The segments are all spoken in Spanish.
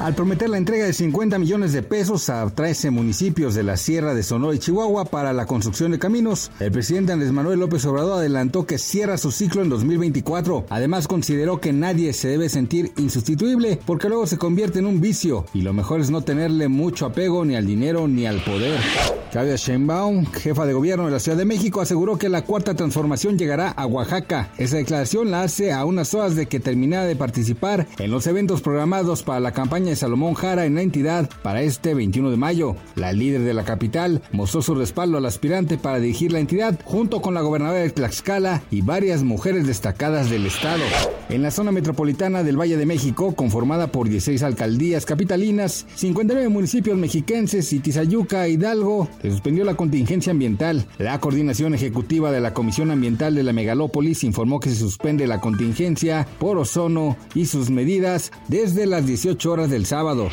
Al prometer la entrega de 50 millones de pesos a 13 municipios de la Sierra de Sonora y Chihuahua para la construcción de caminos, el presidente Andrés Manuel López Obrador adelantó que cierra su ciclo en 2024. Además consideró que nadie se debe sentir insustituible porque luego se convierte en un vicio y lo mejor es no tenerle mucho apego ni al dinero ni al poder. Claudia Sheinbaum, jefa de gobierno de la Ciudad de México, aseguró que la cuarta transformación llegará a Oaxaca. Esa declaración la hace a unas horas de que terminara de participar en los eventos programados para la campaña Salomón Jara en la entidad para este 21 de mayo. La líder de la capital mostró su respaldo al aspirante para dirigir la entidad junto con la gobernadora de Tlaxcala y varias mujeres destacadas del estado. En la zona metropolitana del Valle de México, conformada por 16 alcaldías capitalinas, 59 municipios mexiquenses y Tizayuca, Hidalgo, se suspendió la contingencia ambiental. La coordinación ejecutiva de la Comisión Ambiental de la Megalópolis informó que se suspende la contingencia por ozono y sus medidas desde las 18 horas del sábado.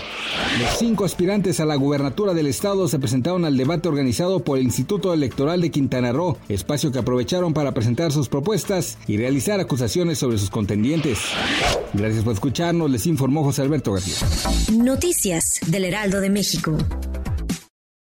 Los cinco aspirantes a la gubernatura del estado se presentaron al debate organizado por el Instituto Electoral de Quintana Roo, espacio que aprovecharon para presentar sus propuestas y realizar acusaciones sobre sus contendientes. Gracias por escucharnos, les informó José Alberto García. Noticias del Heraldo de México.